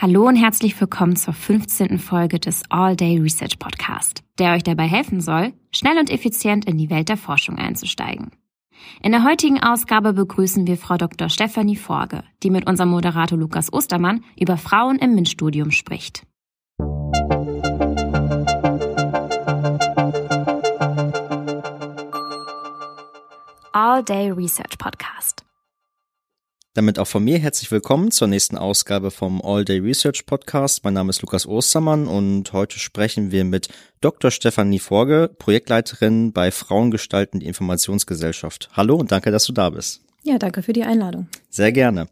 Hallo und herzlich willkommen zur 15. Folge des All Day Research Podcast, der euch dabei helfen soll, schnell und effizient in die Welt der Forschung einzusteigen. In der heutigen Ausgabe begrüßen wir Frau Dr. Stefanie Forge, die mit unserem Moderator Lukas Ostermann über Frauen im MINT-Studium spricht. All Day Research Podcast. Damit auch von mir herzlich willkommen zur nächsten Ausgabe vom All Day Research Podcast. Mein Name ist Lukas Ostermann und heute sprechen wir mit Dr. Stefanie Forge, Projektleiterin bei Frauengestalten die Informationsgesellschaft. Hallo und danke, dass du da bist. Ja, danke für die Einladung. Sehr gerne.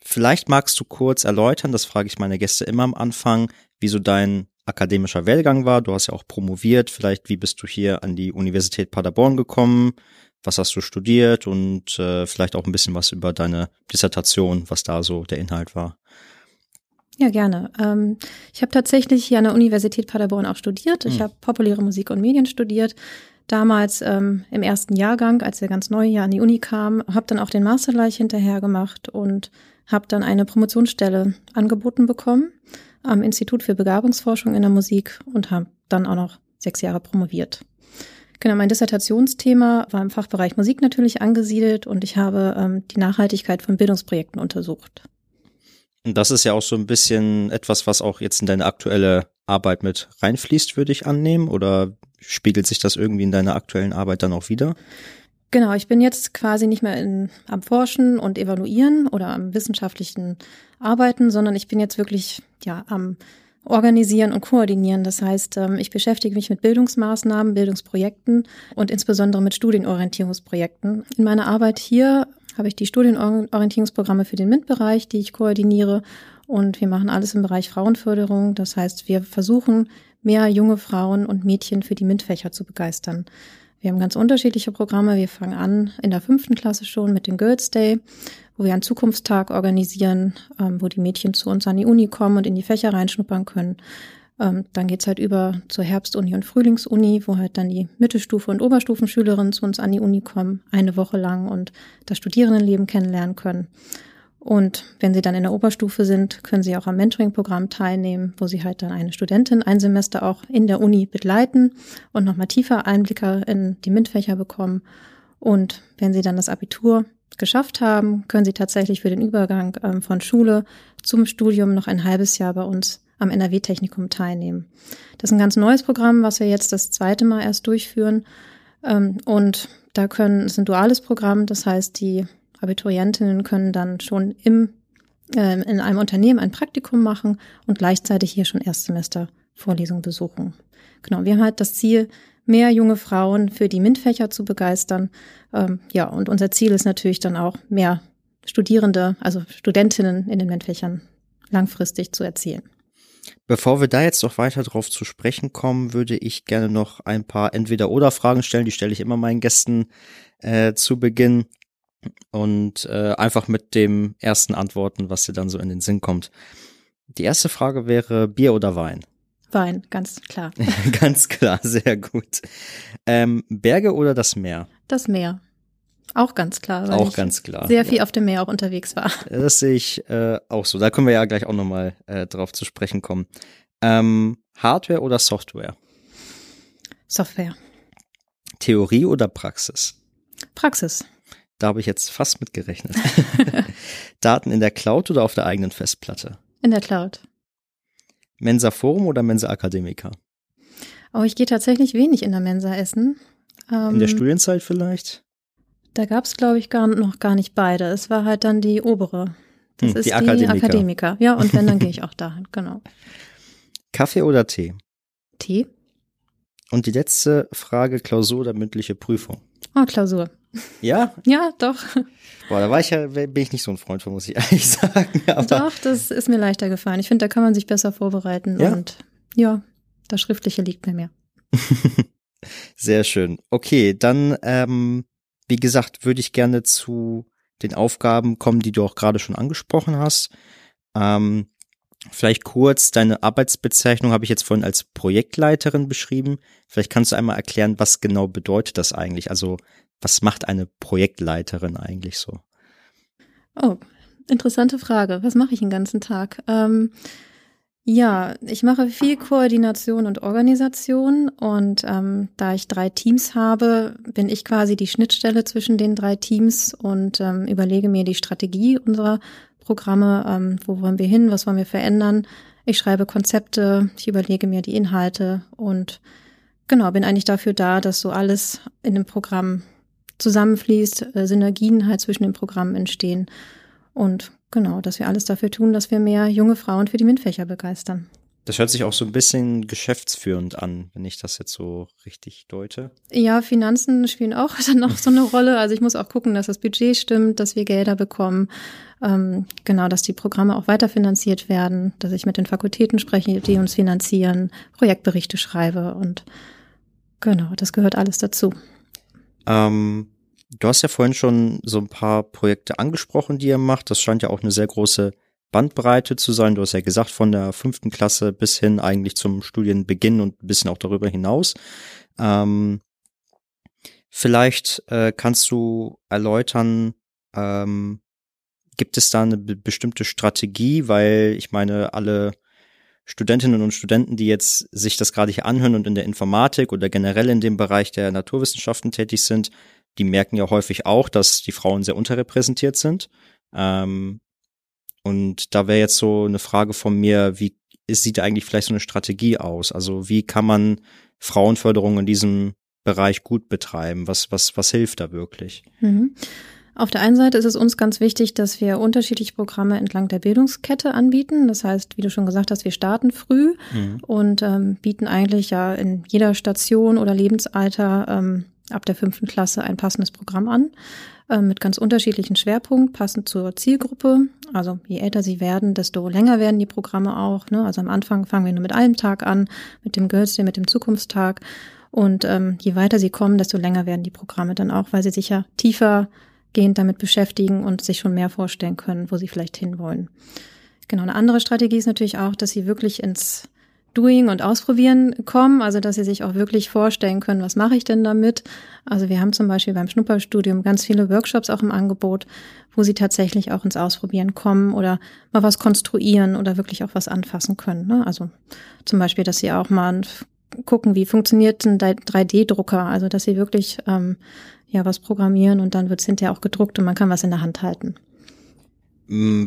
Vielleicht magst du kurz erläutern, das frage ich meine Gäste immer am Anfang, wieso dein akademischer Werdegang war. Du hast ja auch promoviert. Vielleicht, wie bist du hier an die Universität Paderborn gekommen? Was hast du studiert und äh, vielleicht auch ein bisschen was über deine Dissertation, was da so der Inhalt war. Ja, gerne. Ähm, ich habe tatsächlich hier an der Universität Paderborn auch studiert. Ich hm. habe populäre Musik und Medien studiert. Damals ähm, im ersten Jahrgang, als wir ganz neu hier an die Uni kamen, habe dann auch den Master gleich hinterher gemacht und habe dann eine Promotionsstelle angeboten bekommen am Institut für Begabungsforschung in der Musik und habe dann auch noch sechs Jahre promoviert. Genau, mein Dissertationsthema war im Fachbereich Musik natürlich angesiedelt und ich habe ähm, die Nachhaltigkeit von Bildungsprojekten untersucht. Und das ist ja auch so ein bisschen etwas, was auch jetzt in deine aktuelle Arbeit mit reinfließt, würde ich annehmen, oder spiegelt sich das irgendwie in deiner aktuellen Arbeit dann auch wieder? Genau, ich bin jetzt quasi nicht mehr in, am Forschen und Evaluieren oder am wissenschaftlichen Arbeiten, sondern ich bin jetzt wirklich ja am organisieren und koordinieren. Das heißt, ähm, ich beschäftige mich mit Bildungsmaßnahmen, Bildungsprojekten und insbesondere mit Studienorientierungsprojekten. In meiner Arbeit hier habe ich die Studienorientierungsprogramme für den MINT-Bereich, die ich koordiniere. Und wir machen alles im Bereich Frauenförderung. Das heißt, wir versuchen, mehr junge Frauen und Mädchen für die MINT-Fächer zu begeistern. Wir haben ganz unterschiedliche Programme. Wir fangen an in der fünften Klasse schon mit dem Girls Day wo wir einen Zukunftstag organisieren, ähm, wo die Mädchen zu uns an die Uni kommen und in die Fächer reinschnuppern können. Ähm, dann geht's halt über zur Herbstuni und Frühlingsuni, wo halt dann die Mittelstufe- und Oberstufenschülerinnen zu uns an die Uni kommen, eine Woche lang und das Studierendenleben kennenlernen können. Und wenn sie dann in der Oberstufe sind, können sie auch am Mentoring-Programm teilnehmen, wo sie halt dann eine Studentin ein Semester auch in der Uni begleiten und nochmal tiefer Einblicke in die MINT-Fächer bekommen. Und wenn sie dann das Abitur geschafft haben, können sie tatsächlich für den Übergang ähm, von Schule zum Studium noch ein halbes Jahr bei uns am NRW-Technikum teilnehmen. Das ist ein ganz neues Programm, was wir jetzt das zweite Mal erst durchführen. Ähm, und da können, es ist ein duales Programm, das heißt, die Abiturientinnen können dann schon im, äh, in einem Unternehmen ein Praktikum machen und gleichzeitig hier schon Erstsemester Vorlesungen besuchen. Genau, wir haben halt das Ziel, mehr junge Frauen für die MINT-Fächer zu begeistern. Ähm, ja, und unser Ziel ist natürlich dann auch, mehr Studierende, also Studentinnen in den MINT-Fächern langfristig zu erzielen. Bevor wir da jetzt noch weiter drauf zu sprechen kommen, würde ich gerne noch ein paar Entweder-Oder-Fragen stellen. Die stelle ich immer meinen Gästen äh, zu Beginn und äh, einfach mit dem ersten antworten, was dir dann so in den Sinn kommt. Die erste Frage wäre Bier oder Wein? Wein, ganz klar. ganz klar, sehr gut. Ähm, Berge oder das Meer? Das Meer. Auch ganz klar. Weil auch ganz klar. Sehr viel ja. auf dem Meer auch unterwegs war. Das sehe ich äh, auch so. Da können wir ja gleich auch nochmal äh, drauf zu sprechen kommen. Ähm, Hardware oder Software? Software. Theorie oder Praxis? Praxis. Da habe ich jetzt fast mit gerechnet. Daten in der Cloud oder auf der eigenen Festplatte? In der Cloud. Mensa Forum oder Mensa Akademiker? Oh, ich gehe tatsächlich wenig in der Mensa essen. Ähm, in der ähm, Studienzeit vielleicht? Da gab es, glaube ich, gar, noch gar nicht beide. Es war halt dann die obere. Das hm, ist die Akademiker. die Akademiker. Ja, und wenn, dann gehe ich auch dahin, genau. Kaffee oder Tee? Tee. Und die letzte Frage, Klausur oder mündliche Prüfung? Oh, Klausur. Ja? Ja, doch. Boah, da war ich ja, bin ich nicht so ein Freund von, muss ich ehrlich sagen. Aber doch, das ist mir leichter gefallen. Ich finde, da kann man sich besser vorbereiten ja? und ja, das Schriftliche liegt mir mehr. Sehr schön. Okay, dann, ähm, wie gesagt, würde ich gerne zu den Aufgaben kommen, die du auch gerade schon angesprochen hast. Ähm, vielleicht kurz, deine Arbeitsbezeichnung habe ich jetzt vorhin als Projektleiterin beschrieben. Vielleicht kannst du einmal erklären, was genau bedeutet das eigentlich? Also was macht eine Projektleiterin eigentlich so? Oh, interessante Frage. Was mache ich den ganzen Tag? Ähm, ja, ich mache viel Koordination und Organisation und ähm, da ich drei Teams habe, bin ich quasi die Schnittstelle zwischen den drei Teams und ähm, überlege mir die Strategie unserer Programme, ähm, wo wollen wir hin, was wollen wir verändern. Ich schreibe Konzepte, ich überlege mir die Inhalte und genau, bin eigentlich dafür da, dass so alles in dem Programm zusammenfließt, äh, Synergien halt zwischen den Programmen entstehen und genau, dass wir alles dafür tun, dass wir mehr junge Frauen für die MINT-Fächer begeistern. Das hört sich auch so ein bisschen geschäftsführend an, wenn ich das jetzt so richtig deute. Ja, Finanzen spielen auch dann noch so eine Rolle. Also ich muss auch gucken, dass das Budget stimmt, dass wir Gelder bekommen. Ähm, genau, dass die Programme auch weiterfinanziert werden, dass ich mit den Fakultäten spreche, die uns finanzieren, Projektberichte schreibe und genau, das gehört alles dazu. Ähm, du hast ja vorhin schon so ein paar Projekte angesprochen, die ihr macht. Das scheint ja auch eine sehr große Bandbreite zu sein. Du hast ja gesagt, von der fünften Klasse bis hin eigentlich zum Studienbeginn und ein bisschen auch darüber hinaus. Ähm, vielleicht äh, kannst du erläutern, ähm, gibt es da eine bestimmte Strategie, weil ich meine, alle Studentinnen und Studenten, die jetzt sich das gerade hier anhören und in der Informatik oder generell in dem Bereich der Naturwissenschaften tätig sind, die merken ja häufig auch, dass die Frauen sehr unterrepräsentiert sind. Ähm, und da wäre jetzt so eine Frage von mir, wie sieht eigentlich vielleicht so eine Strategie aus? Also wie kann man Frauenförderung in diesem Bereich gut betreiben? Was, was, was hilft da wirklich? Mhm. Auf der einen Seite ist es uns ganz wichtig, dass wir unterschiedliche Programme entlang der Bildungskette anbieten. Das heißt, wie du schon gesagt hast, wir starten früh mhm. und ähm, bieten eigentlich ja in jeder Station oder Lebensalter ähm, ab der fünften Klasse ein passendes Programm an äh, mit ganz unterschiedlichen Schwerpunkten, passend zur Zielgruppe. Also je älter sie werden, desto länger werden die Programme auch. Ne? Also am Anfang fangen wir nur mit einem Tag an, mit dem Girls Day, mit dem Zukunftstag. Und ähm, je weiter sie kommen, desto länger werden die Programme dann auch, weil sie sich ja tiefer gehend damit beschäftigen und sich schon mehr vorstellen können, wo sie vielleicht hinwollen. Genau, eine andere Strategie ist natürlich auch, dass sie wirklich ins Doing und Ausprobieren kommen, also dass sie sich auch wirklich vorstellen können, was mache ich denn damit. Also wir haben zum Beispiel beim Schnupperstudium ganz viele Workshops auch im Angebot, wo sie tatsächlich auch ins Ausprobieren kommen oder mal was konstruieren oder wirklich auch was anfassen können. Ne? Also zum Beispiel, dass sie auch mal gucken, wie funktioniert ein 3D-Drucker, also dass sie wirklich ähm, ja was programmieren und dann wird es hinterher auch gedruckt und man kann was in der Hand halten. Mm,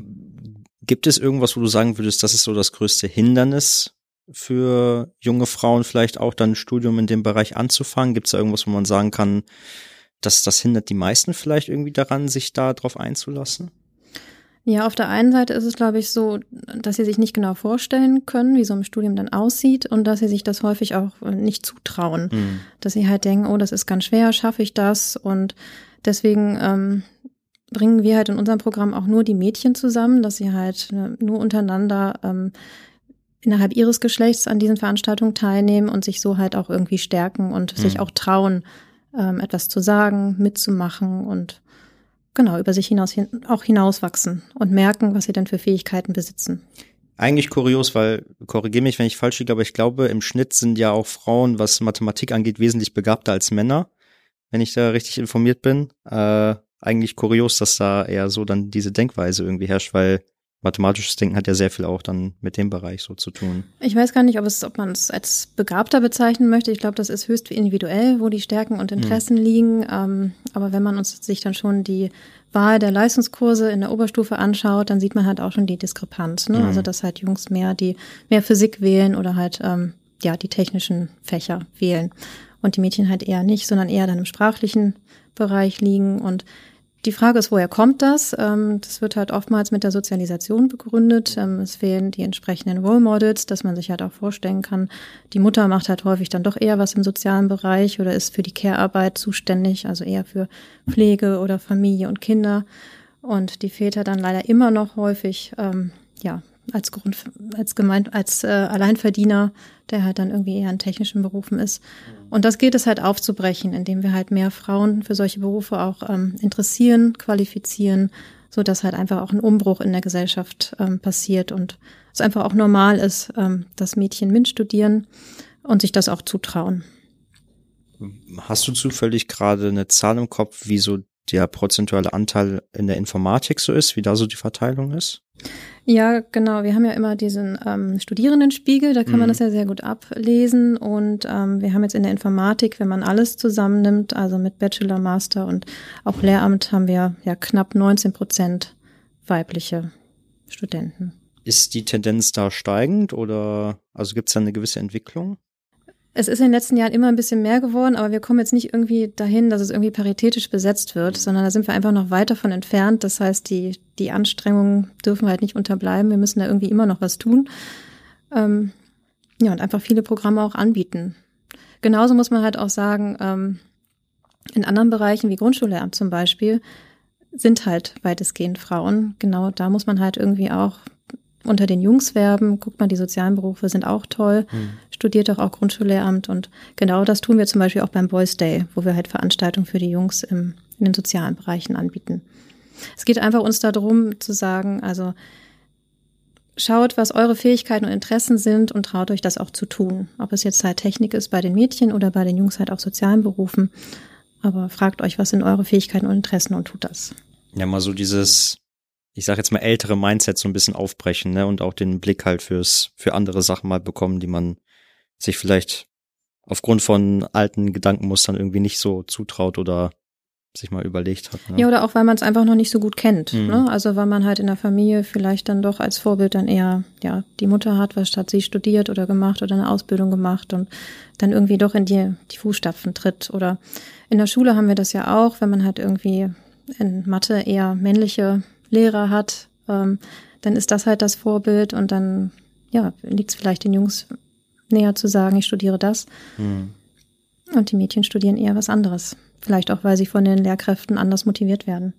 gibt es irgendwas, wo du sagen würdest, das ist so das größte Hindernis für junge Frauen vielleicht auch dann ein Studium in dem Bereich anzufangen? Gibt es da irgendwas, wo man sagen kann, dass das hindert die meisten vielleicht irgendwie daran, sich da drauf einzulassen? Ja, auf der einen Seite ist es, glaube ich, so, dass sie sich nicht genau vorstellen können, wie so ein Studium dann aussieht und dass sie sich das häufig auch nicht zutrauen. Mhm. Dass sie halt denken, oh, das ist ganz schwer, schaffe ich das? Und deswegen ähm, bringen wir halt in unserem Programm auch nur die Mädchen zusammen, dass sie halt äh, nur untereinander ähm, innerhalb ihres Geschlechts an diesen Veranstaltungen teilnehmen und sich so halt auch irgendwie stärken und mhm. sich auch trauen, ähm, etwas zu sagen, mitzumachen und genau über sich hinaus auch hinauswachsen und merken, was sie denn für Fähigkeiten besitzen. Eigentlich kurios, weil korrigiere mich, wenn ich falsch liege, aber ich glaube, im Schnitt sind ja auch Frauen, was Mathematik angeht, wesentlich begabter als Männer, wenn ich da richtig informiert bin. Äh, eigentlich kurios, dass da eher so dann diese Denkweise irgendwie herrscht, weil mathematisches Denken hat ja sehr viel auch dann mit dem Bereich so zu tun. Ich weiß gar nicht, ob es, ob man es als begabter bezeichnen möchte. Ich glaube, das ist höchst individuell, wo die Stärken und Interessen mhm. liegen. Ähm, aber wenn man uns sich dann schon die Wahl der Leistungskurse in der Oberstufe anschaut, dann sieht man halt auch schon die Diskrepanz. Ne? Mhm. Also dass halt Jungs mehr die mehr Physik wählen oder halt ähm, ja die technischen Fächer wählen und die Mädchen halt eher nicht, sondern eher dann im sprachlichen Bereich liegen und die Frage ist, woher kommt das? Ähm, das wird halt oftmals mit der Sozialisation begründet. Ähm, es fehlen die entsprechenden Role Models, dass man sich halt auch vorstellen kann, die Mutter macht halt häufig dann doch eher was im sozialen Bereich oder ist für die Care-Arbeit zuständig, also eher für Pflege oder Familie und Kinder. Und die Väter dann leider immer noch häufig, ähm, ja, als Grund, als gemeint, als äh, Alleinverdiener, der halt dann irgendwie eher in technischen Berufen ist. Und das gilt es halt aufzubrechen, indem wir halt mehr Frauen für solche Berufe auch ähm, interessieren, qualifizieren, so dass halt einfach auch ein Umbruch in der Gesellschaft ähm, passiert und es einfach auch normal ist, ähm, dass Mädchen MINT studieren und sich das auch zutrauen. Hast du zufällig gerade eine Zahl im Kopf, wie so der prozentuale Anteil in der Informatik so ist, wie da so die Verteilung ist? Ja, genau. Wir haben ja immer diesen ähm, Studierendenspiegel, da kann mhm. man das ja sehr gut ablesen. Und ähm, wir haben jetzt in der Informatik, wenn man alles zusammennimmt, also mit Bachelor, Master und auch Lehramt, haben wir ja knapp 19 Prozent weibliche Studenten. Ist die Tendenz da steigend oder also gibt es da eine gewisse Entwicklung? Es ist in den letzten Jahren immer ein bisschen mehr geworden, aber wir kommen jetzt nicht irgendwie dahin, dass es irgendwie paritätisch besetzt wird, sondern da sind wir einfach noch weit davon entfernt. Das heißt, die, die Anstrengungen dürfen halt nicht unterbleiben. Wir müssen da irgendwie immer noch was tun. Ähm, ja, und einfach viele Programme auch anbieten. Genauso muss man halt auch sagen, ähm, in anderen Bereichen wie Grundschullehramt zum Beispiel sind halt weitestgehend Frauen. Genau da muss man halt irgendwie auch unter den Jungs werben. Guckt mal, die sozialen Berufe sind auch toll. Mhm. Studiert doch auch Grundschullehramt. Und genau das tun wir zum Beispiel auch beim Boys Day, wo wir halt Veranstaltungen für die Jungs im, in den sozialen Bereichen anbieten. Es geht einfach uns darum zu sagen, also schaut, was eure Fähigkeiten und Interessen sind und traut euch das auch zu tun. Ob es jetzt halt Technik ist bei den Mädchen oder bei den Jungs halt auch sozialen Berufen. Aber fragt euch, was sind eure Fähigkeiten und Interessen und tut das. Ja, mal so dieses ich sage jetzt mal ältere Mindset so ein bisschen aufbrechen, ne, und auch den Blick halt fürs für andere Sachen mal bekommen, die man sich vielleicht aufgrund von alten Gedankenmustern irgendwie nicht so zutraut oder sich mal überlegt hat. Ne? Ja, oder auch weil man es einfach noch nicht so gut kennt. Mhm. Ne? Also weil man halt in der Familie vielleicht dann doch als Vorbild dann eher, ja, die Mutter hat, was hat sie studiert oder gemacht oder eine Ausbildung gemacht und dann irgendwie doch in die, die Fußstapfen tritt. Oder in der Schule haben wir das ja auch, wenn man halt irgendwie in Mathe eher männliche Lehrer hat, ähm, dann ist das halt das Vorbild und dann ja, liegt es vielleicht den Jungs näher zu sagen, ich studiere das. Mhm. Und die Mädchen studieren eher was anderes. Vielleicht auch, weil sie von den Lehrkräften anders motiviert werden.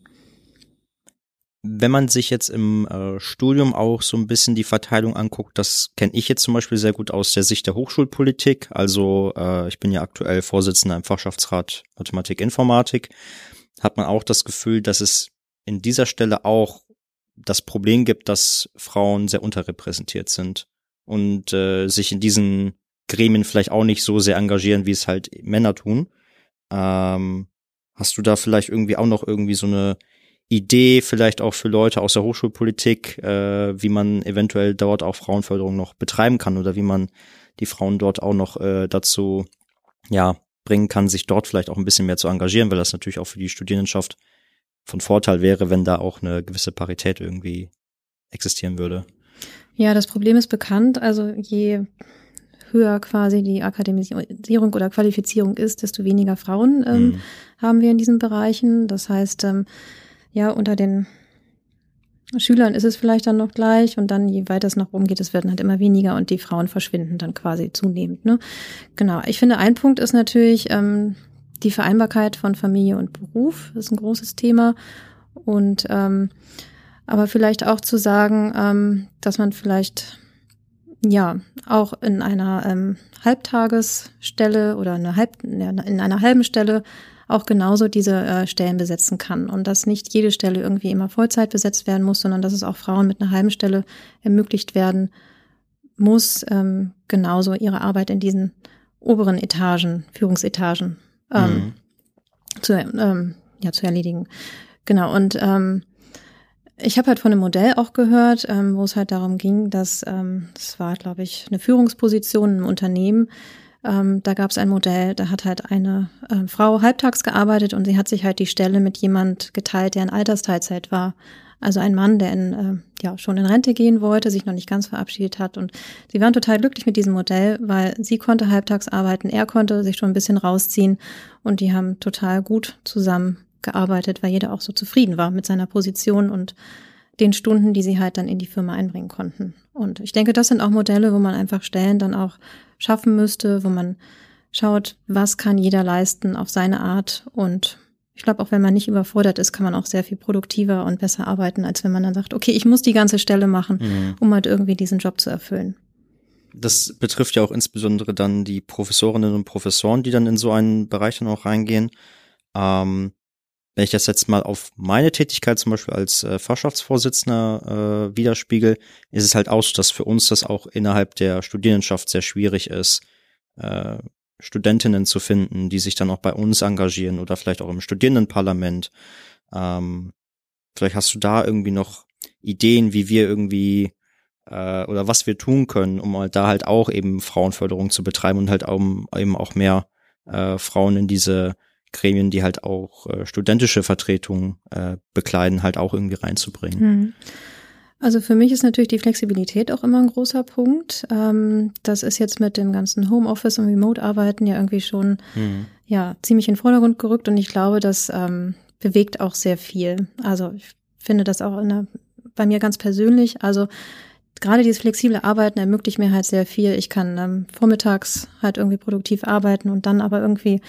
Wenn man sich jetzt im äh, Studium auch so ein bisschen die Verteilung anguckt, das kenne ich jetzt zum Beispiel sehr gut aus der Sicht der Hochschulpolitik. Also äh, ich bin ja aktuell Vorsitzender im Fachschaftsrat Mathematik Informatik. Hat man auch das Gefühl, dass es in dieser Stelle auch das Problem gibt, dass Frauen sehr unterrepräsentiert sind und äh, sich in diesen Gremien vielleicht auch nicht so sehr engagieren, wie es halt Männer tun. Ähm, hast du da vielleicht irgendwie auch noch irgendwie so eine Idee, vielleicht auch für Leute aus der Hochschulpolitik, äh, wie man eventuell dort auch Frauenförderung noch betreiben kann oder wie man die Frauen dort auch noch äh, dazu ja bringen kann, sich dort vielleicht auch ein bisschen mehr zu engagieren, weil das natürlich auch für die Studierendenschaft von Vorteil wäre, wenn da auch eine gewisse Parität irgendwie existieren würde. Ja, das Problem ist bekannt. Also je höher quasi die Akademisierung oder Qualifizierung ist, desto weniger Frauen ähm, mhm. haben wir in diesen Bereichen. Das heißt, ähm, ja, unter den Schülern ist es vielleicht dann noch gleich und dann, je weiter es noch rumgeht, es werden halt immer weniger und die Frauen verschwinden dann quasi zunehmend. Ne? Genau. Ich finde, ein Punkt ist natürlich, ähm, die Vereinbarkeit von Familie und Beruf ist ein großes Thema. Und ähm, aber vielleicht auch zu sagen, ähm, dass man vielleicht ja auch in einer ähm, Halbtagesstelle oder eine halb, in einer halben Stelle auch genauso diese äh, Stellen besetzen kann und dass nicht jede Stelle irgendwie immer Vollzeit besetzt werden muss, sondern dass es auch Frauen mit einer halben Stelle ermöglicht werden muss, ähm, genauso ihre Arbeit in diesen oberen Etagen, Führungsetagen ähm, mhm. zu, ähm, ja, zu erledigen. Genau, und ähm, ich habe halt von einem Modell auch gehört, ähm, wo es halt darum ging, dass, ähm, das war, glaube ich, eine Führungsposition im Unternehmen. Ähm, da gab es ein Modell, da hat halt eine äh, Frau halbtags gearbeitet und sie hat sich halt die Stelle mit jemand geteilt, der in Altersteilzeit war. Also ein Mann, der in, äh, ja, schon in Rente gehen wollte, sich noch nicht ganz verabschiedet hat. Und sie waren total glücklich mit diesem Modell, weil sie konnte halbtags arbeiten, er konnte sich schon ein bisschen rausziehen und die haben total gut zusammengearbeitet, weil jeder auch so zufrieden war mit seiner Position und den Stunden, die sie halt dann in die Firma einbringen konnten. Und ich denke, das sind auch Modelle, wo man einfach Stellen dann auch schaffen müsste, wo man schaut, was kann jeder leisten auf seine Art und ich glaube, auch wenn man nicht überfordert ist, kann man auch sehr viel produktiver und besser arbeiten, als wenn man dann sagt, okay, ich muss die ganze Stelle machen, mhm. um halt irgendwie diesen Job zu erfüllen. Das betrifft ja auch insbesondere dann die Professorinnen und Professoren, die dann in so einen Bereich dann auch reingehen. Ähm, wenn ich das jetzt mal auf meine Tätigkeit zum Beispiel als äh, Fachschaftsvorsitzender äh, widerspiegel, ist es halt auch so, dass für uns das auch innerhalb der Studierendenschaft sehr schwierig ist, äh, Studentinnen zu finden, die sich dann auch bei uns engagieren oder vielleicht auch im Studierendenparlament. Ähm, vielleicht hast du da irgendwie noch Ideen, wie wir irgendwie äh, oder was wir tun können, um halt da halt auch eben Frauenförderung zu betreiben und halt auch, eben auch mehr äh, Frauen in diese Gremien, die halt auch äh, studentische Vertretungen äh, bekleiden, halt auch irgendwie reinzubringen. Hm. Also für mich ist natürlich die Flexibilität auch immer ein großer Punkt. Ähm, das ist jetzt mit dem ganzen Homeoffice und Remote-Arbeiten ja irgendwie schon mhm. ja ziemlich in den Vordergrund gerückt und ich glaube, das ähm, bewegt auch sehr viel. Also ich finde das auch der, bei mir ganz persönlich. Also gerade dieses flexible Arbeiten ermöglicht mir halt sehr viel. Ich kann ähm, vormittags halt irgendwie produktiv arbeiten und dann aber irgendwie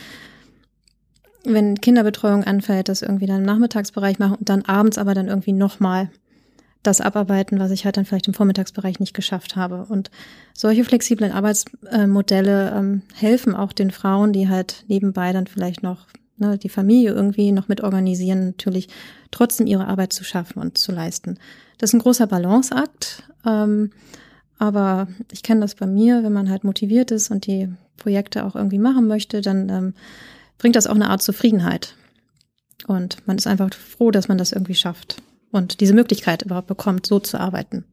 wenn Kinderbetreuung anfällt, das irgendwie dann im Nachmittagsbereich machen und dann abends aber dann irgendwie nochmal das abarbeiten, was ich halt dann vielleicht im Vormittagsbereich nicht geschafft habe. Und solche flexiblen Arbeitsmodelle ähm, helfen auch den Frauen, die halt nebenbei dann vielleicht noch ne, die Familie irgendwie noch mit organisieren, natürlich trotzdem ihre Arbeit zu schaffen und zu leisten. Das ist ein großer Balanceakt, ähm, aber ich kenne das bei mir, wenn man halt motiviert ist und die Projekte auch irgendwie machen möchte, dann ähm, bringt das auch eine Art Zufriedenheit. Und man ist einfach froh, dass man das irgendwie schafft und diese Möglichkeit überhaupt bekommt, so zu arbeiten.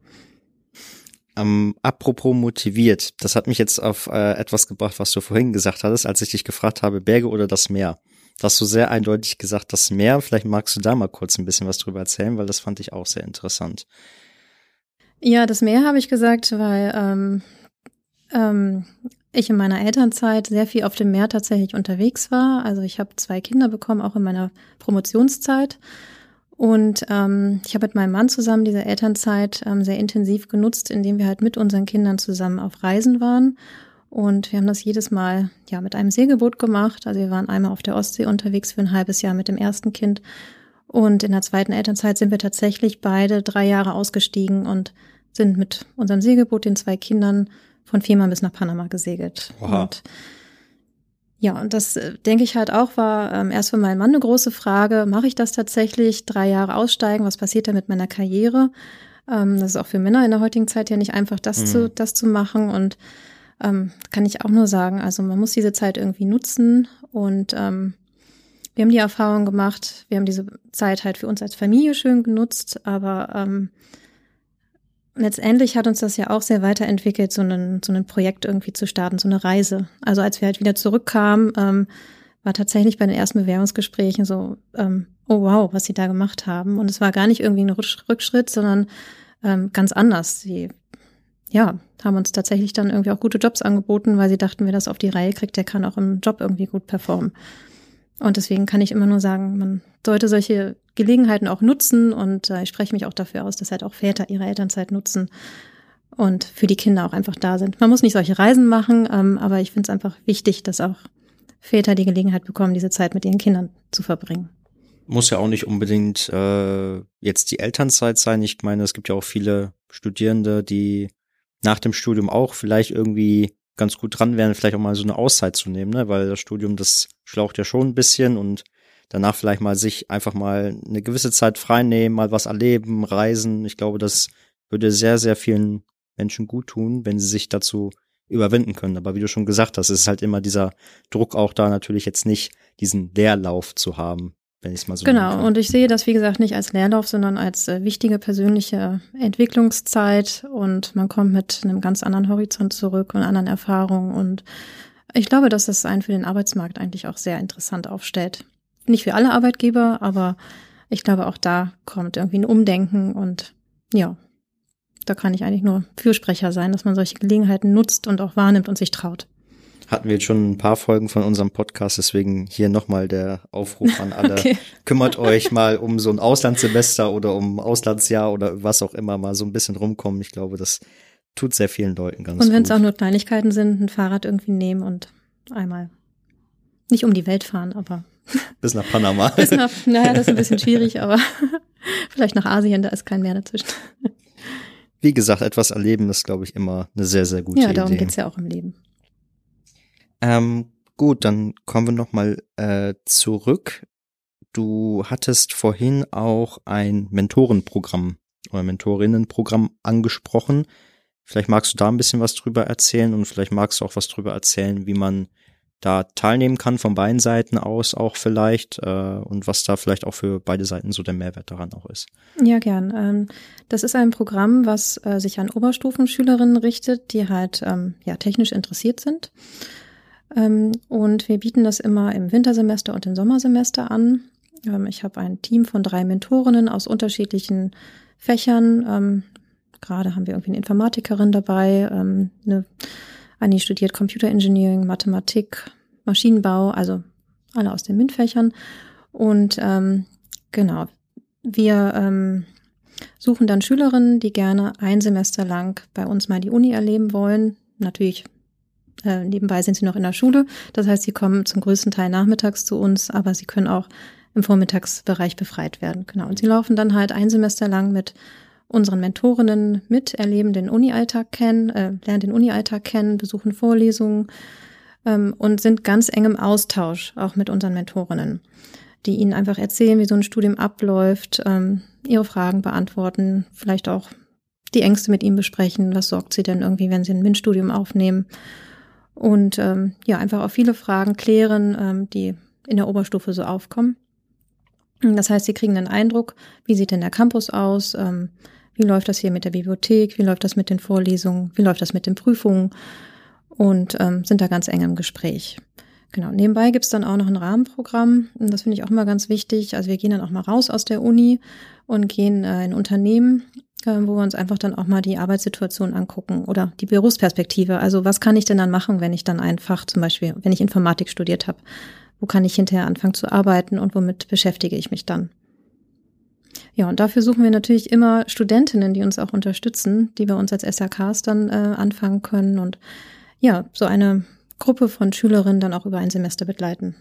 Ähm, apropos motiviert, das hat mich jetzt auf äh, etwas gebracht, was du vorhin gesagt hattest, als ich dich gefragt habe, Berge oder das Meer. Da hast du sehr eindeutig gesagt, das Meer. Vielleicht magst du da mal kurz ein bisschen was drüber erzählen, weil das fand ich auch sehr interessant. Ja, das Meer habe ich gesagt, weil ähm, ähm, ich in meiner Elternzeit sehr viel auf dem Meer tatsächlich unterwegs war. Also ich habe zwei Kinder bekommen, auch in meiner Promotionszeit. Und ähm, ich habe mit meinem Mann zusammen diese Elternzeit ähm, sehr intensiv genutzt, indem wir halt mit unseren Kindern zusammen auf Reisen waren. Und wir haben das jedes Mal ja mit einem Segelboot gemacht. Also wir waren einmal auf der Ostsee unterwegs für ein halbes Jahr mit dem ersten Kind. Und in der zweiten Elternzeit sind wir tatsächlich beide drei Jahre ausgestiegen und sind mit unserem Segelboot, den zwei Kindern, von Fehmarn bis nach Panama gesegelt. Wow. Und ja, und das äh, denke ich halt auch war ähm, erst für meinen Mann eine große Frage. Mache ich das tatsächlich? Drei Jahre aussteigen? Was passiert da mit meiner Karriere? Ähm, das ist auch für Männer in der heutigen Zeit ja nicht einfach, das mhm. zu, das zu machen. Und ähm, kann ich auch nur sagen, also man muss diese Zeit irgendwie nutzen. Und ähm, wir haben die Erfahrung gemacht, wir haben diese Zeit halt für uns als Familie schön genutzt, aber ähm, letztendlich hat uns das ja auch sehr weiterentwickelt, so ein, so ein Projekt irgendwie zu starten, so eine Reise. Also als wir halt wieder zurückkamen, ähm, war tatsächlich bei den ersten Bewerbungsgesprächen so, ähm, oh wow, was sie da gemacht haben. Und es war gar nicht irgendwie ein Rückschritt, sondern ähm, ganz anders. Sie, ja, haben uns tatsächlich dann irgendwie auch gute Jobs angeboten, weil sie dachten, wer das auf die Reihe kriegt, der kann auch im Job irgendwie gut performen. Und deswegen kann ich immer nur sagen, man sollte solche Gelegenheiten auch nutzen und äh, ich spreche mich auch dafür aus, dass halt auch Väter ihre Elternzeit nutzen und für die Kinder auch einfach da sind. Man muss nicht solche Reisen machen, ähm, aber ich finde es einfach wichtig, dass auch Väter die Gelegenheit bekommen, diese Zeit mit ihren Kindern zu verbringen. Muss ja auch nicht unbedingt äh, jetzt die Elternzeit sein. Ich meine, es gibt ja auch viele Studierende, die nach dem Studium auch vielleicht irgendwie ganz gut dran wären, vielleicht auch mal so eine Auszeit zu nehmen, ne? weil das Studium, das schlaucht ja schon ein bisschen und danach vielleicht mal sich einfach mal eine gewisse Zeit frei nehmen, mal was erleben, reisen. Ich glaube, das würde sehr, sehr vielen Menschen gut tun, wenn sie sich dazu überwinden können. Aber wie du schon gesagt hast, ist halt immer dieser Druck auch da natürlich jetzt nicht diesen Leerlauf zu haben, wenn ich es mal so Genau, und ich sehe das, wie gesagt, nicht als Leerlauf, sondern als äh, wichtige persönliche Entwicklungszeit. Und man kommt mit einem ganz anderen Horizont zurück und anderen Erfahrungen. Und ich glaube, dass das einen für den Arbeitsmarkt eigentlich auch sehr interessant aufstellt. Nicht für alle Arbeitgeber, aber ich glaube, auch da kommt irgendwie ein Umdenken. Und ja, da kann ich eigentlich nur Fürsprecher sein, dass man solche Gelegenheiten nutzt und auch wahrnimmt und sich traut hatten wir jetzt schon ein paar Folgen von unserem Podcast, deswegen hier nochmal der Aufruf an alle. Okay. Kümmert euch mal um so ein Auslandssemester oder um Auslandsjahr oder was auch immer mal so ein bisschen rumkommen. Ich glaube, das tut sehr vielen Leuten ganz gut. Und wenn es auch nur Kleinigkeiten sind, ein Fahrrad irgendwie nehmen und einmal nicht um die Welt fahren, aber bis nach Panama. bis nach, naja, das ist ein bisschen schwierig, aber vielleicht nach Asien, da ist kein Meer dazwischen. Wie gesagt, etwas erleben ist, glaube ich, immer eine sehr, sehr gute Idee. Ja, darum Idee. geht's ja auch im Leben. Ähm, gut, dann kommen wir nochmal äh, zurück. Du hattest vorhin auch ein Mentorenprogramm oder Mentorinnenprogramm angesprochen. Vielleicht magst du da ein bisschen was drüber erzählen und vielleicht magst du auch was drüber erzählen, wie man da teilnehmen kann von beiden Seiten aus auch vielleicht äh, und was da vielleicht auch für beide Seiten so der Mehrwert daran auch ist. Ja, gern. Ähm, das ist ein Programm, was äh, sich an Oberstufenschülerinnen richtet, die halt ähm, ja technisch interessiert sind. Ähm, und wir bieten das immer im Wintersemester und im Sommersemester an. Ähm, ich habe ein Team von drei Mentorinnen aus unterschiedlichen Fächern. Ähm, gerade haben wir irgendwie eine Informatikerin dabei, eine studiert Computer Engineering, Mathematik, Maschinenbau, also alle aus den MINT-Fächern. Und genau, wir suchen dann Schülerinnen, die gerne ein Semester lang bei uns mal die Uni erleben wollen. Natürlich äh, nebenbei sind sie noch in der Schule. Das heißt, sie kommen zum größten Teil nachmittags zu uns, aber sie können auch im Vormittagsbereich befreit werden. Genau. Und sie laufen dann halt ein Semester lang mit unseren Mentorinnen mit, erleben den Uni-Alltag kennen, äh, lernen den Uni-Alltag kennen, besuchen Vorlesungen ähm, und sind ganz eng im Austausch auch mit unseren Mentorinnen, die ihnen einfach erzählen, wie so ein Studium abläuft, ähm, ihre Fragen beantworten, vielleicht auch die Ängste mit ihnen besprechen, was sorgt sie denn irgendwie, wenn sie ein MINT-Studium aufnehmen und ähm, ja, einfach auch viele Fragen klären, ähm, die in der Oberstufe so aufkommen. Das heißt, sie kriegen einen Eindruck, wie sieht denn der Campus aus, ähm, wie läuft das hier mit der Bibliothek? Wie läuft das mit den Vorlesungen? Wie läuft das mit den Prüfungen? Und ähm, sind da ganz eng im Gespräch. Genau. Nebenbei gibt's dann auch noch ein Rahmenprogramm. Und das finde ich auch immer ganz wichtig. Also wir gehen dann auch mal raus aus der Uni und gehen äh, in Unternehmen, wo wir uns einfach dann auch mal die Arbeitssituation angucken oder die Berufsperspektive. Also was kann ich denn dann machen, wenn ich dann einfach zum Beispiel, wenn ich Informatik studiert habe? Wo kann ich hinterher anfangen zu arbeiten und womit beschäftige ich mich dann? Ja, und dafür suchen wir natürlich immer Studentinnen, die uns auch unterstützen, die bei uns als SRKs dann äh, anfangen können und ja, so eine Gruppe von Schülerinnen dann auch über ein Semester begleiten.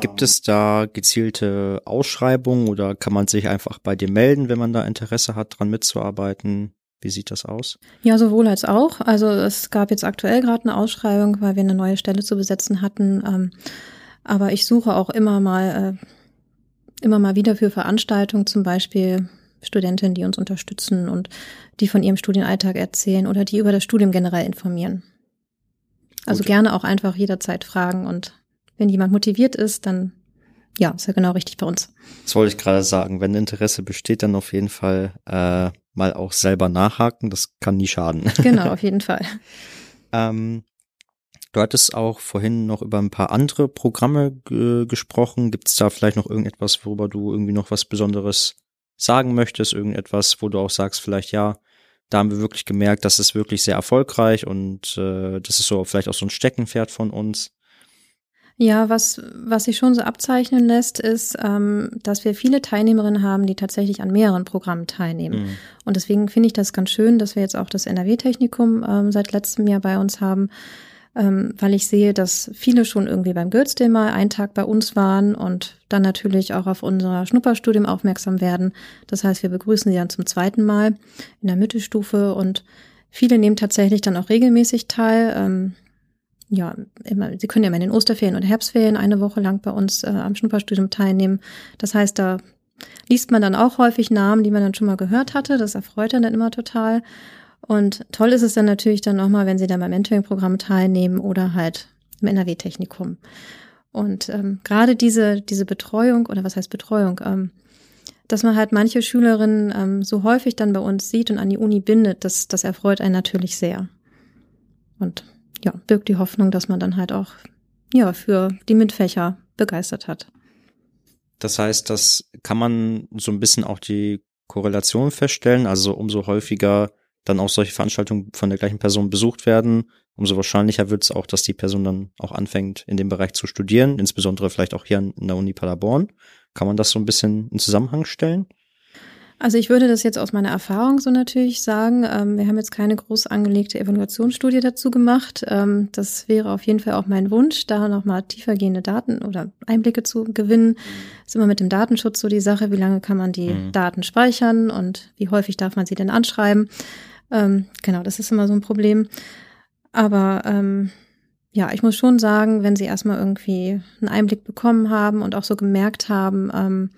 Gibt es da gezielte Ausschreibungen oder kann man sich einfach bei dir melden, wenn man da Interesse hat, dran mitzuarbeiten? Wie sieht das aus? Ja, sowohl als auch. Also es gab jetzt aktuell gerade eine Ausschreibung, weil wir eine neue Stelle zu besetzen hatten. Ähm, aber ich suche auch immer mal äh, immer mal wieder für Veranstaltungen, zum Beispiel Studentinnen, die uns unterstützen und die von ihrem Studienalltag erzählen oder die über das Studium generell informieren. Also Gut. gerne auch einfach jederzeit fragen und wenn jemand motiviert ist, dann ja, ist ja genau richtig bei uns. Das wollte ich gerade sagen. Wenn Interesse besteht, dann auf jeden Fall äh, mal auch selber nachhaken. Das kann nie schaden. Genau, auf jeden Fall. ähm, Du hattest auch vorhin noch über ein paar andere Programme gesprochen. Gibt es da vielleicht noch irgendetwas, worüber du irgendwie noch was Besonderes sagen möchtest? Irgendetwas, wo du auch sagst, vielleicht ja, da haben wir wirklich gemerkt, das ist wirklich sehr erfolgreich und äh, das ist so vielleicht auch so ein Steckenpferd von uns. Ja, was, was sich schon so abzeichnen lässt, ist, ähm, dass wir viele Teilnehmerinnen haben, die tatsächlich an mehreren Programmen teilnehmen. Mhm. Und deswegen finde ich das ganz schön, dass wir jetzt auch das NRW-Technikum ähm, seit letztem Jahr bei uns haben, ähm, weil ich sehe, dass viele schon irgendwie beim Goethe mal einen Tag bei uns waren und dann natürlich auch auf unser Schnupperstudium aufmerksam werden. Das heißt, wir begrüßen sie dann zum zweiten Mal in der Mittelstufe und viele nehmen tatsächlich dann auch regelmäßig teil. Ähm, ja, immer, sie können ja immer in den Osterferien und Herbstferien eine Woche lang bei uns äh, am Schnupperstudium teilnehmen. Das heißt, da liest man dann auch häufig Namen, die man dann schon mal gehört hatte. Das erfreut dann immer total. Und toll ist es dann natürlich dann nochmal, wenn sie dann beim Mentoring-Programm teilnehmen oder halt im NRW-Technikum. Und ähm, gerade diese, diese Betreuung, oder was heißt Betreuung, ähm, dass man halt manche Schülerinnen ähm, so häufig dann bei uns sieht und an die Uni bindet, das, das erfreut einen natürlich sehr. Und ja, birgt die Hoffnung, dass man dann halt auch ja für die MINT-Fächer begeistert hat. Das heißt, das kann man so ein bisschen auch die Korrelation feststellen. Also umso häufiger dann auch solche Veranstaltungen von der gleichen Person besucht werden, umso wahrscheinlicher wird es auch, dass die Person dann auch anfängt, in dem Bereich zu studieren, insbesondere vielleicht auch hier an der Uni Paderborn. Kann man das so ein bisschen in Zusammenhang stellen? Also ich würde das jetzt aus meiner Erfahrung so natürlich sagen. Ähm, wir haben jetzt keine groß angelegte Evaluationsstudie dazu gemacht. Ähm, das wäre auf jeden Fall auch mein Wunsch, da nochmal tiefergehende Daten oder Einblicke zu gewinnen. Mhm. Ist immer mit dem Datenschutz so die Sache, wie lange kann man die mhm. Daten speichern und wie häufig darf man sie denn anschreiben. Ähm, genau, das ist immer so ein Problem. Aber ähm, ja, ich muss schon sagen, wenn sie erstmal irgendwie einen Einblick bekommen haben und auch so gemerkt haben, ähm,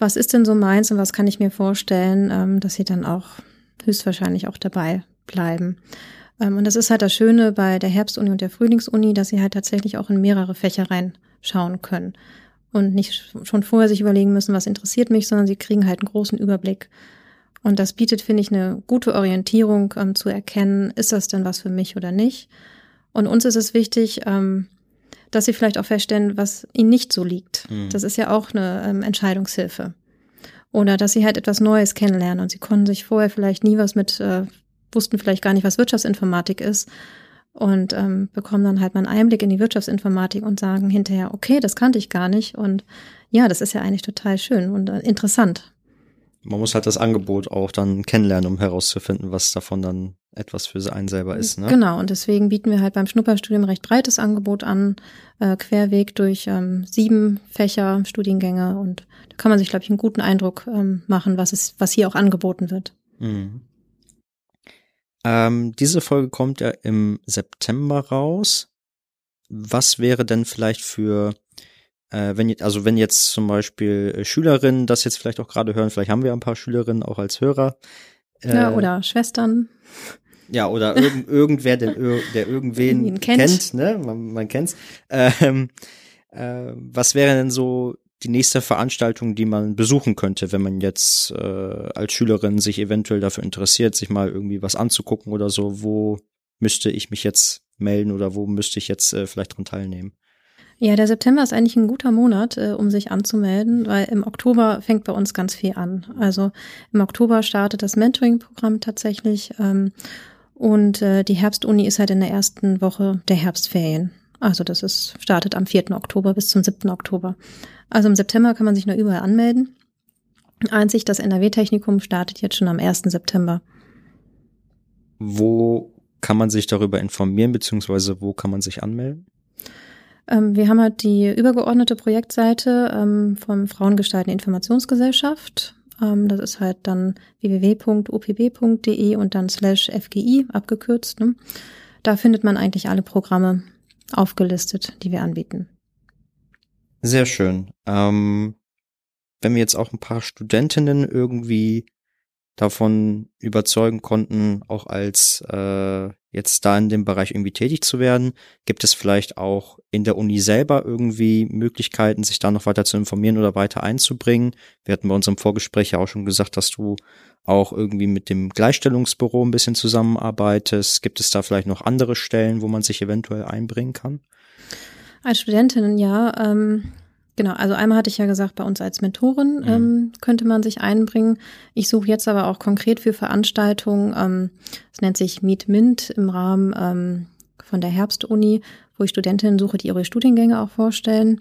was ist denn so meins und was kann ich mir vorstellen, ähm, dass sie dann auch höchstwahrscheinlich auch dabei bleiben. Ähm, und das ist halt das Schöne bei der Herbstuni und der Frühlingsuni, dass sie halt tatsächlich auch in mehrere Fächer reinschauen können und nicht schon vorher sich überlegen müssen, was interessiert mich, sondern sie kriegen halt einen großen Überblick. Und das bietet, finde ich, eine gute Orientierung ähm, zu erkennen, ist das denn was für mich oder nicht. Und uns ist es wichtig, ähm, dass sie vielleicht auch feststellen, was ihnen nicht so liegt. Mhm. Das ist ja auch eine ähm, Entscheidungshilfe. Oder dass sie halt etwas Neues kennenlernen und sie konnten sich vorher vielleicht nie was mit, äh, wussten vielleicht gar nicht, was Wirtschaftsinformatik ist und ähm, bekommen dann halt mal einen Einblick in die Wirtschaftsinformatik und sagen hinterher, okay, das kannte ich gar nicht und ja, das ist ja eigentlich total schön und äh, interessant. Man muss halt das Angebot auch dann kennenlernen, um herauszufinden, was davon dann etwas für einen selber ist. Ne? Genau, und deswegen bieten wir halt beim Schnupperstudium recht breites Angebot an, äh, querweg durch ähm, sieben Fächer, Studiengänge und da kann man sich, glaube ich, einen guten Eindruck ähm, machen, was es, was hier auch angeboten wird. Mhm. Ähm, diese Folge kommt ja im September raus. Was wäre denn vielleicht für, äh, wenn also wenn jetzt zum Beispiel äh, Schülerinnen das jetzt vielleicht auch gerade hören, vielleicht haben wir ein paar Schülerinnen auch als Hörer. Äh, ja, oder Schwestern. Ja, oder irgend, irgendwer, der, der irgendwen kennt. kennt, ne? Man, man kennt's. Ähm, äh, was wäre denn so die nächste Veranstaltung, die man besuchen könnte, wenn man jetzt äh, als Schülerin sich eventuell dafür interessiert, sich mal irgendwie was anzugucken oder so, wo müsste ich mich jetzt melden oder wo müsste ich jetzt äh, vielleicht dran teilnehmen? Ja, der September ist eigentlich ein guter Monat, äh, um sich anzumelden, weil im Oktober fängt bei uns ganz viel an. Also im Oktober startet das Mentoring-Programm tatsächlich ähm, und äh, die Herbstuni ist halt in der ersten Woche der Herbstferien. Also das ist startet am 4. Oktober bis zum 7. Oktober. Also im September kann man sich nur überall anmelden. Einzig das NRW-Technikum startet jetzt schon am 1. September. Wo kann man sich darüber informieren, beziehungsweise wo kann man sich anmelden? Ähm, wir haben halt die übergeordnete Projektseite ähm, vom Frauengestalten Informationsgesellschaft. Ähm, das ist halt dann www.opb.de und dann slash FGI abgekürzt. Ne? Da findet man eigentlich alle Programme aufgelistet, die wir anbieten. Sehr schön. Ähm, wenn wir jetzt auch ein paar Studentinnen irgendwie davon überzeugen konnten, auch als äh, jetzt da in dem Bereich irgendwie tätig zu werden, gibt es vielleicht auch in der Uni selber irgendwie Möglichkeiten, sich da noch weiter zu informieren oder weiter einzubringen. Wir hatten bei unserem Vorgespräch ja auch schon gesagt, dass du auch irgendwie mit dem Gleichstellungsbüro ein bisschen zusammenarbeitest. Gibt es da vielleicht noch andere Stellen, wo man sich eventuell einbringen kann? Als Studentin, ja. Ähm, genau, also einmal hatte ich ja gesagt, bei uns als Mentorin mhm. ähm, könnte man sich einbringen. Ich suche jetzt aber auch konkret für Veranstaltungen, ähm, das nennt sich Meet Mint im Rahmen ähm, von der Herbstuni, wo ich Studentinnen suche, die ihre Studiengänge auch vorstellen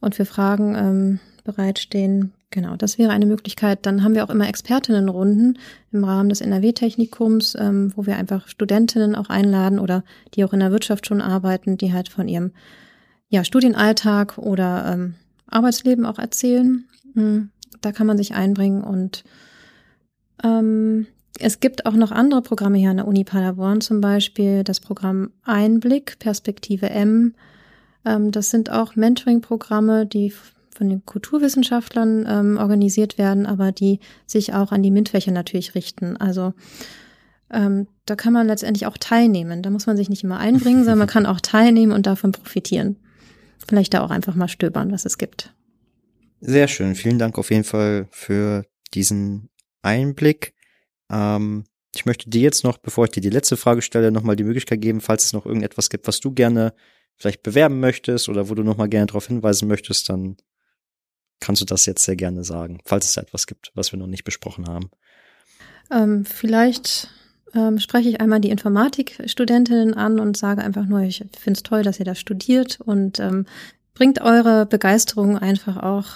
und für Fragen ähm, bereitstehen. Genau, das wäre eine Möglichkeit. Dann haben wir auch immer Expertinnenrunden im Rahmen des NRW-Technikums, ähm, wo wir einfach Studentinnen auch einladen oder die auch in der Wirtschaft schon arbeiten, die halt von ihrem ja, Studienalltag oder ähm, Arbeitsleben auch erzählen. Hm, da kann man sich einbringen und ähm, es gibt auch noch andere Programme hier an der Uni Paderborn, zum Beispiel das Programm Einblick, Perspektive M. Ähm, das sind auch Mentoring-Programme, die von den Kulturwissenschaftlern ähm, organisiert werden, aber die sich auch an die MINT-Fächer natürlich richten. Also ähm, da kann man letztendlich auch teilnehmen. Da muss man sich nicht immer einbringen, sondern man kann auch teilnehmen und davon profitieren vielleicht da auch einfach mal stöbern, was es gibt. Sehr schön. Vielen Dank auf jeden Fall für diesen Einblick. Ähm, ich möchte dir jetzt noch, bevor ich dir die letzte Frage stelle, nochmal die Möglichkeit geben, falls es noch irgendetwas gibt, was du gerne vielleicht bewerben möchtest oder wo du nochmal gerne darauf hinweisen möchtest, dann kannst du das jetzt sehr gerne sagen, falls es da etwas gibt, was wir noch nicht besprochen haben. Ähm, vielleicht ähm, spreche ich einmal die Informatikstudentinnen an und sage einfach nur, ich finde es toll, dass ihr das studiert und ähm, bringt eure Begeisterung einfach auch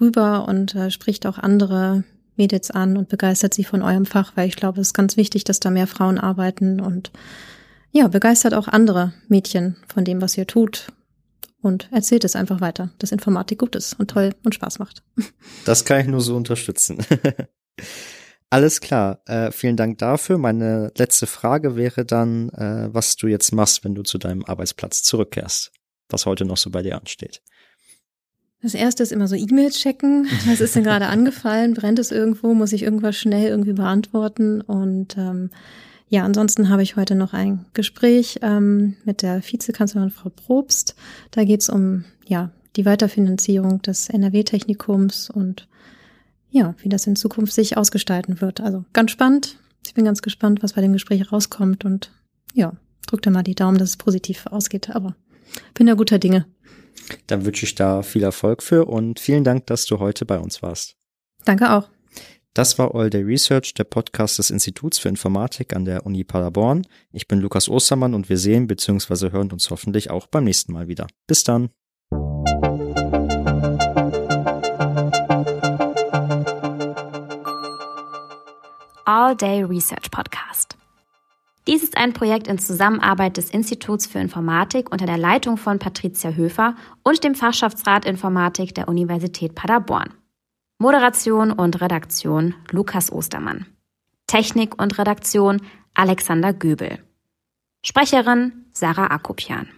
rüber und äh, spricht auch andere Mädels an und begeistert sie von eurem Fach, weil ich glaube, es ist ganz wichtig, dass da mehr Frauen arbeiten und ja, begeistert auch andere Mädchen von dem, was ihr tut und erzählt es einfach weiter, dass Informatik gut ist und toll und Spaß macht. Das kann ich nur so unterstützen. Alles klar, äh, vielen Dank dafür. Meine letzte Frage wäre dann, äh, was du jetzt machst, wenn du zu deinem Arbeitsplatz zurückkehrst, was heute noch so bei dir ansteht. Das erste ist immer so E-Mails checken. Was ist denn gerade angefallen? Brennt es irgendwo? Muss ich irgendwas schnell irgendwie beantworten? Und ähm, Ja, ansonsten habe ich heute noch ein Gespräch ähm, mit der Vizekanzlerin Frau Probst. Da geht es um ja die Weiterfinanzierung des NRW-Technikums und ja, wie das in Zukunft sich ausgestalten wird. Also ganz spannend. Ich bin ganz gespannt, was bei dem Gespräch rauskommt und ja, drückt da mal die Daumen, dass es positiv ausgeht. Aber bin ja guter Dinge. Dann wünsche ich da viel Erfolg für und vielen Dank, dass du heute bei uns warst. Danke auch. Das war All Day Research, der Podcast des Instituts für Informatik an der Uni Paderborn. Ich bin Lukas Ostermann und wir sehen bzw. hören uns hoffentlich auch beim nächsten Mal wieder. Bis dann. All Day Research Podcast. Dies ist ein Projekt in Zusammenarbeit des Instituts für Informatik unter der Leitung von Patricia Höfer und dem Fachschaftsrat Informatik der Universität Paderborn. Moderation und Redaktion Lukas Ostermann. Technik und Redaktion Alexander Göbel. Sprecherin Sarah Akopian.